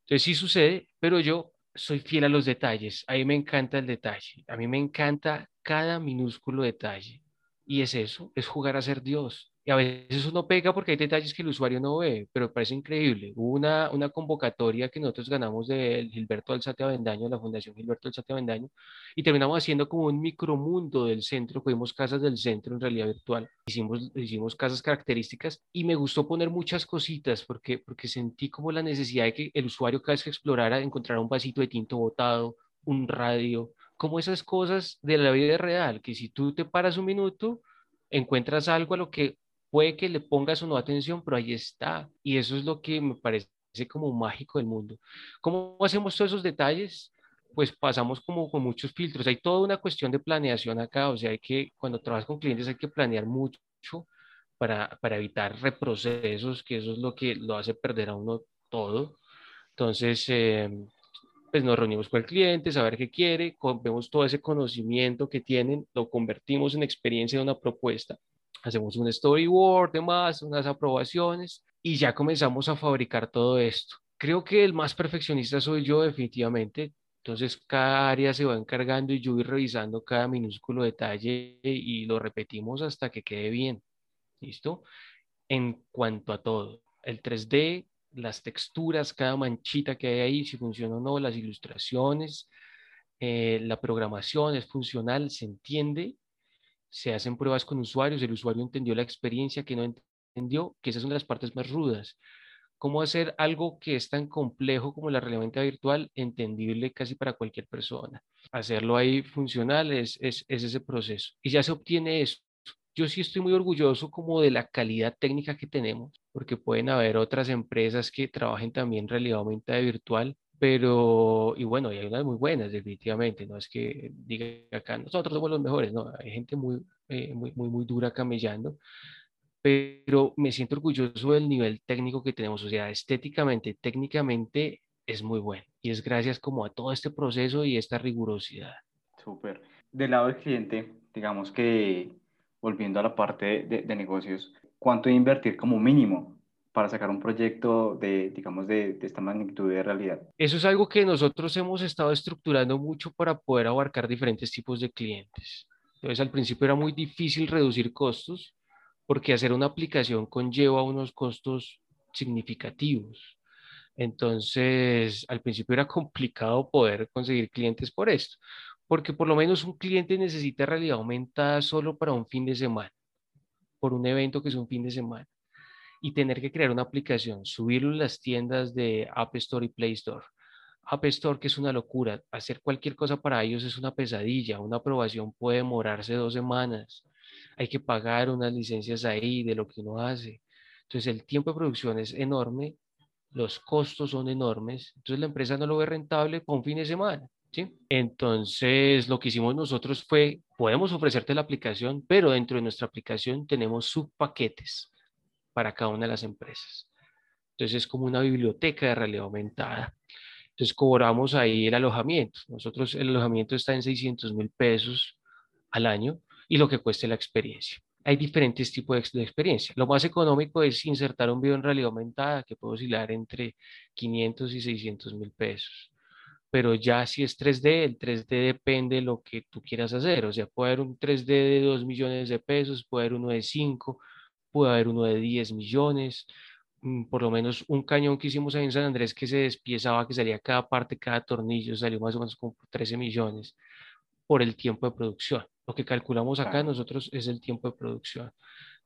Entonces sí sucede, pero yo soy fiel a los detalles. A mí me encanta el detalle. A mí me encanta cada minúsculo detalle. Y es eso, es jugar a ser Dios. Y a veces uno pega porque hay detalles que el usuario no ve, pero parece increíble. Hubo una, una convocatoria que nosotros ganamos de Gilberto Alzate Avendaño, la Fundación Gilberto Alzate Avendaño, y terminamos haciendo como un micromundo del centro, fuimos casas del centro en realidad virtual. Hicimos, hicimos casas características y me gustó poner muchas cositas porque, porque sentí como la necesidad de que el usuario cada vez que explorara encontrara un vasito de tinto botado, un radio, como esas cosas de la vida real, que si tú te paras un minuto, encuentras algo a lo que puede que le pongas o no atención, pero ahí está. Y eso es lo que me parece como mágico del mundo. ¿Cómo hacemos todos esos detalles? Pues pasamos como con muchos filtros. Hay toda una cuestión de planeación acá, o sea, hay que, cuando trabajas con clientes hay que planear mucho para, para evitar reprocesos, que eso es lo que lo hace perder a uno todo. Entonces, eh, pues nos reunimos con el cliente, saber qué quiere, vemos todo ese conocimiento que tienen, lo convertimos en experiencia de una propuesta hacemos un storyboard, demás, unas aprobaciones y ya comenzamos a fabricar todo esto. Creo que el más perfeccionista soy yo definitivamente. Entonces cada área se va encargando y yo voy revisando cada minúsculo detalle y lo repetimos hasta que quede bien. ¿Listo? En cuanto a todo, el 3D, las texturas, cada manchita que hay ahí, si funciona o no, las ilustraciones, eh, la programación es funcional, se entiende, se hacen pruebas con usuarios, el usuario entendió la experiencia que no entendió, que esas son las partes más rudas. Cómo hacer algo que es tan complejo como la realidad virtual entendible casi para cualquier persona. Hacerlo ahí funcional es, es, es ese proceso. Y ya se obtiene eso. Yo sí estoy muy orgulloso como de la calidad técnica que tenemos, porque pueden haber otras empresas que trabajen también realidad aumentada virtual pero, y bueno, y hay unas muy buenas, definitivamente, no es que diga acá, nosotros somos los mejores, no, hay gente muy, eh, muy, muy, muy dura camellando, pero me siento orgulloso del nivel técnico que tenemos, o sea, estéticamente, técnicamente es muy bueno, y es gracias como a todo este proceso y esta rigurosidad. Súper. Del lado del cliente, digamos que, volviendo a la parte de, de negocios, ¿cuánto invertir como mínimo para sacar un proyecto de, digamos, de, esta magnitud de realidad? Eso es algo que nosotros hemos estado estructurando mucho para poder abarcar diferentes tipos de clientes. Entonces, al principio era muy difícil reducir costos porque hacer una aplicación conlleva unos costos significativos. Entonces, al principio era complicado poder conseguir clientes por esto, porque por lo menos un cliente necesita realidad aumentada solo para un fin de semana, por un evento que es un fin de semana y tener que crear una aplicación, subirlo en las tiendas de App Store y Play Store. App Store, que es una locura, hacer cualquier cosa para ellos es una pesadilla, una aprobación puede demorarse dos semanas, hay que pagar unas licencias ahí de lo que uno hace. Entonces el tiempo de producción es enorme, los costos son enormes, entonces la empresa no lo ve rentable por un fin de semana. ¿Sí? Entonces, lo que hicimos nosotros fue, podemos ofrecerte la aplicación, pero dentro de nuestra aplicación tenemos subpaquetes para cada una de las empresas. Entonces es como una biblioteca de realidad aumentada. Entonces cobramos ahí el alojamiento. Nosotros el alojamiento está en 600 mil pesos al año y lo que cueste la experiencia. Hay diferentes tipos de, experiencia. Lo más económico es insertar un video en realidad aumentada que puede oscilar entre 500 y 600 mil pesos. Pero ya si es 3D, el 3D depende de lo que tú quieras hacer. O sea, puede haber un 3D de 2 millones de pesos, puede haber uno de 5, puede haber uno de 10 millones, mm, por lo menos un cañón que hicimos ahí en San Andrés que se despiezaba, que salía cada parte, cada tornillo, salió más o menos como 13 millones por el tiempo de producción. Lo que calculamos acá nosotros es el tiempo de producción.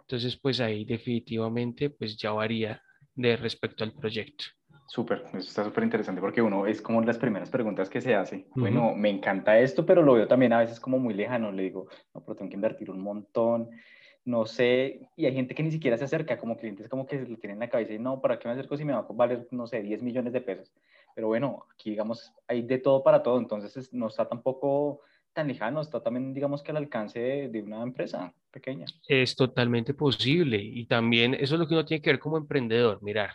Entonces, pues ahí definitivamente pues ya varía de respecto al proyecto. Súper, eso está súper interesante porque uno es como las primeras preguntas que se hace. Bueno, me encanta esto, pero lo veo también a veces como muy lejano. Le digo, no, pero tengo que invertir un montón no sé, y hay gente que ni siquiera se acerca, como clientes como que lo tienen en la cabeza y no, ¿para qué me acerco si me va a valer, no sé, 10 millones de pesos? Pero bueno, aquí digamos, hay de todo para todo, entonces no está tampoco tan lejano, está también digamos que al alcance de, una empresa pequeña. Es totalmente posible y también eso es lo que uno tiene que ver como emprendedor, mirar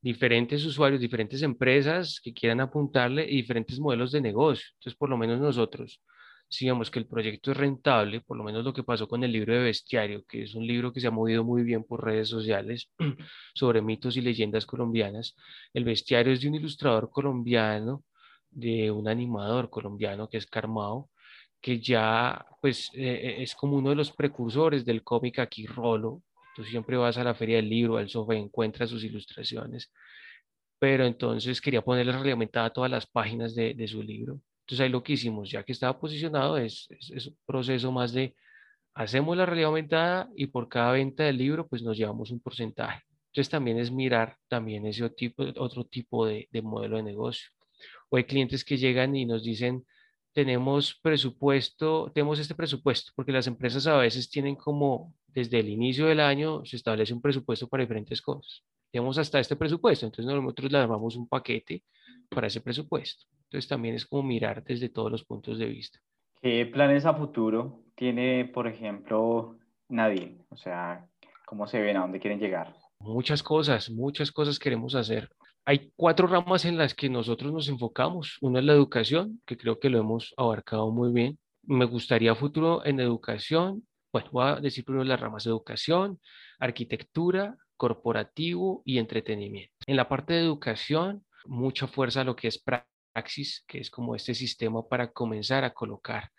diferentes usuarios, diferentes empresas que quieran apuntarle y diferentes modelos de negocio. Entonces, por lo menos nosotros si vemos que el proyecto es rentable, por lo menos lo que pasó con el libro de Bestiario, que es un libro que se ha movido muy bien por redes sociales sobre mitos y leyendas colombianas. El Bestiario es de un ilustrador colombiano, de un animador colombiano que es Carmao, que ya pues eh, es como uno de los precursores del cómic aquí Rolo. Tú siempre vas a la feria del libro, al sofá encuentras sus ilustraciones. Pero entonces quería ponerle realmente a todas las páginas de, de su libro entonces ahí lo que hicimos, ya que estaba posicionado, es, es, un proceso más de hacemos la realidad aumentada y por cada venta del libro pues nos llevamos un porcentaje. Entonces también es mirar también ese otro tipo de, de modelo de negocio. O hay clientes que llegan y nos dicen, tenemos presupuesto, tenemos este presupuesto, porque las empresas a veces tienen como desde el inicio del año se establece un presupuesto para diferentes cosas. Tenemos hasta este presupuesto, entonces nosotros le damos un paquete para ese presupuesto. Entonces también es como mirar desde todos los puntos de vista. ¿Qué planes a futuro tiene, por ejemplo, Nadine? O sea, ¿cómo se ven? ¿A dónde quieren llegar? Muchas cosas, muchas cosas queremos hacer. Hay cuatro ramas en las que nosotros nos enfocamos. Una es la educación, que creo que lo hemos abarcado muy bien. Me gustaría futuro en educación, Bueno, voy a decir primero las ramas educación, arquitectura, corporativo y entretenimiento. En la parte de educación, mucha fuerza a lo que es praxis, que es como este sistema para comenzar a colocar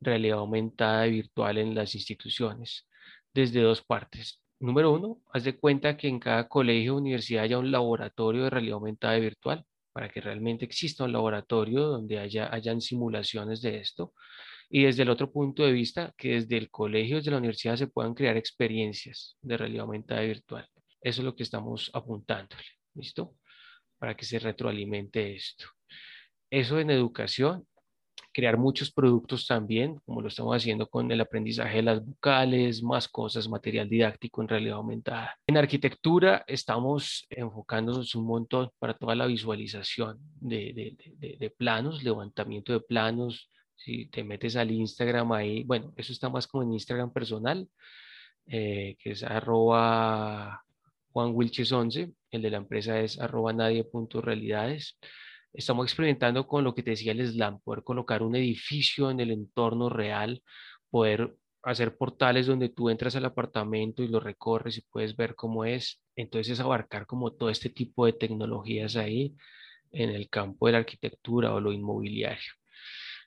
realidad aumentada y virtual en las instituciones, desde dos partes. Número uno, haz de cuenta que en cada colegio o universidad haya un laboratorio de realidad aumentada y virtual, para que realmente exista un laboratorio donde haya hayan simulaciones de esto. Y desde el otro punto de vista, que desde el colegio, desde la universidad se puedan crear experiencias de realidad aumentada y virtual. Eso es lo que estamos apuntándole, ¿listo? Para que se retroalimente esto. Eso en educación, crear muchos productos también, como lo estamos haciendo con el aprendizaje de las vocales, más cosas, material didáctico en realidad aumentada. En arquitectura estamos enfocándonos un montón para toda la visualización de, de, de, planos, levantamiento de planos. Si te metes al Instagram ahí, bueno, eso está más como en Instagram personal, eh, que es arroba Juan Wilches 11, el de la empresa es arroba nadie.realidades. Estamos experimentando con lo que te decía el SLAM, poder colocar un edificio en el entorno real, poder hacer portales donde tú entras al apartamento y lo recorres y puedes ver cómo es. Entonces abarcar como todo este tipo de tecnologías ahí en el campo de la arquitectura o lo inmobiliario.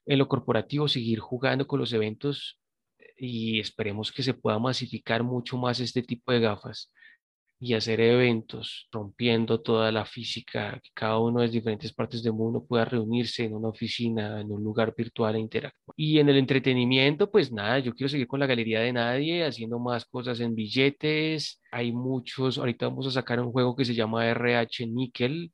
En lo corporativo, seguir jugando con los eventos y esperemos que se pueda masificar mucho más este tipo de gafas y hacer eventos rompiendo toda la física, que cada uno de diferentes partes del mundo pueda reunirse en una oficina, en un lugar virtual e interactuar. Y en el entretenimiento, pues nada, yo quiero seguir con la Galería de Nadie, haciendo más cosas en billetes. Hay muchos, ahorita vamos a sacar un juego que se llama RH Nickel,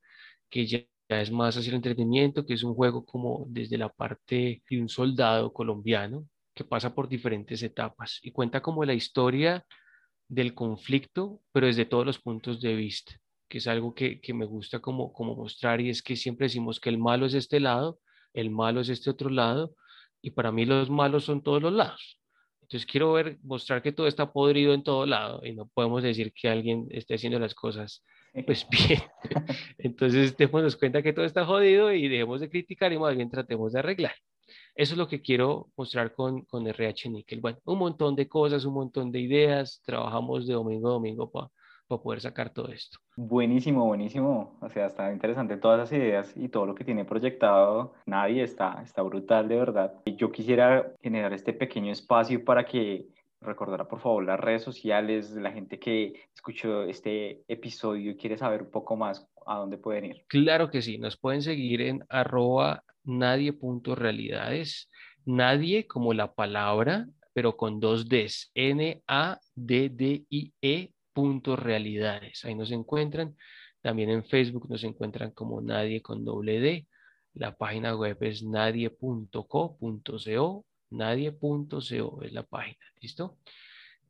que ya es más hacia el entretenimiento, que es un juego como desde la parte de un soldado colombiano que pasa por diferentes etapas y cuenta como la historia del conflicto, pero desde todos los puntos de vista, que es algo que, me gusta como, como mostrar y es que siempre decimos que el malo es este lado, el malo es este otro lado, y para mí los malos son todos los lados. Entonces quiero ver, mostrar que todo está podrido en todo lado y no podemos decir que alguien esté haciendo las cosas pues bien. Entonces démonos cuenta que todo está jodido y dejemos de criticar y más bien tratemos de arreglar. Eso es lo que quiero mostrar con, con RH Nickel. Bueno, un montón de cosas, un montón de ideas. Trabajamos de domingo a domingo para poder sacar todo esto. Buenísimo, buenísimo. O sea, está interesante todas las ideas y todo lo que tiene proyectado. Nadie está, está brutal de verdad. Y yo quisiera generar este pequeño espacio para que recordara por favor las redes sociales, la gente que escuchó este episodio y quiere saber un poco más a dónde pueden ir. Claro que sí, nos pueden seguir en arroba nadie.realidades. Nadie como la palabra, pero con dos Ds. N-A-D-D-I-E punto realidades. Ahí nos encuentran. También en Facebook nos encuentran como nadie con doble D. La página web es nadie.co.co. Nadie.co es la página. ¿Listo?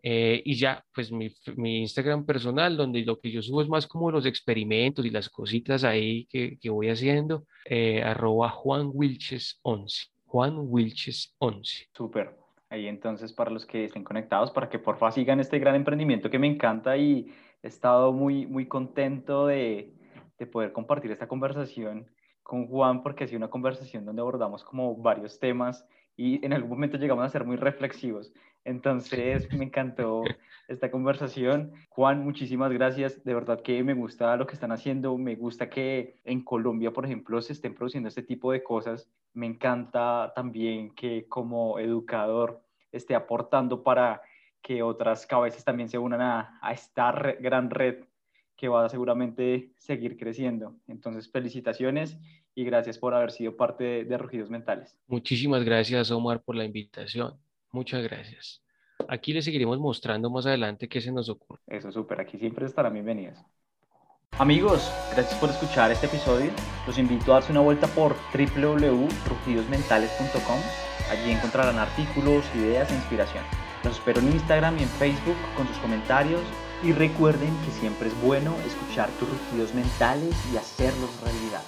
Eh, y ya, pues mi, mi, Instagram personal, donde lo que yo subo es más como los experimentos y las cositas ahí que, que voy haciendo, eh, arroba Juan Wilches 11. Juan Wilches 11. Súper. Ahí entonces para los que estén conectados, para que porfa sigan este gran emprendimiento que me encanta y he estado muy, muy contento de, de poder compartir esta conversación con Juan porque ha sido una conversación donde abordamos como varios temas y en algún momento llegamos a ser muy reflexivos. Entonces, me encantó esta conversación. Juan, muchísimas gracias. De verdad que me gusta lo que están haciendo. Me gusta que en Colombia, por ejemplo, se estén produciendo este tipo de cosas. Me encanta también que como educador esté aportando para que otras cabezas también se unan a, esta gran red que va a seguramente seguir creciendo. Entonces, felicitaciones y gracias por haber sido parte de, de Rugidos Mentales. Muchísimas gracias, Omar, por la invitación. Muchas gracias. Aquí les seguiremos mostrando más adelante qué se nos ocurre. Eso, súper. Aquí siempre estarán bienvenidos. Amigos, gracias por escuchar este episodio. Los invito a darse una vuelta por www.rugidosmentales.com. Allí encontrarán artículos, ideas e inspiración. Los espero en Instagram y en Facebook con sus comentarios. Y recuerden que siempre es bueno escuchar tus rugidos mentales y hacerlos realidad.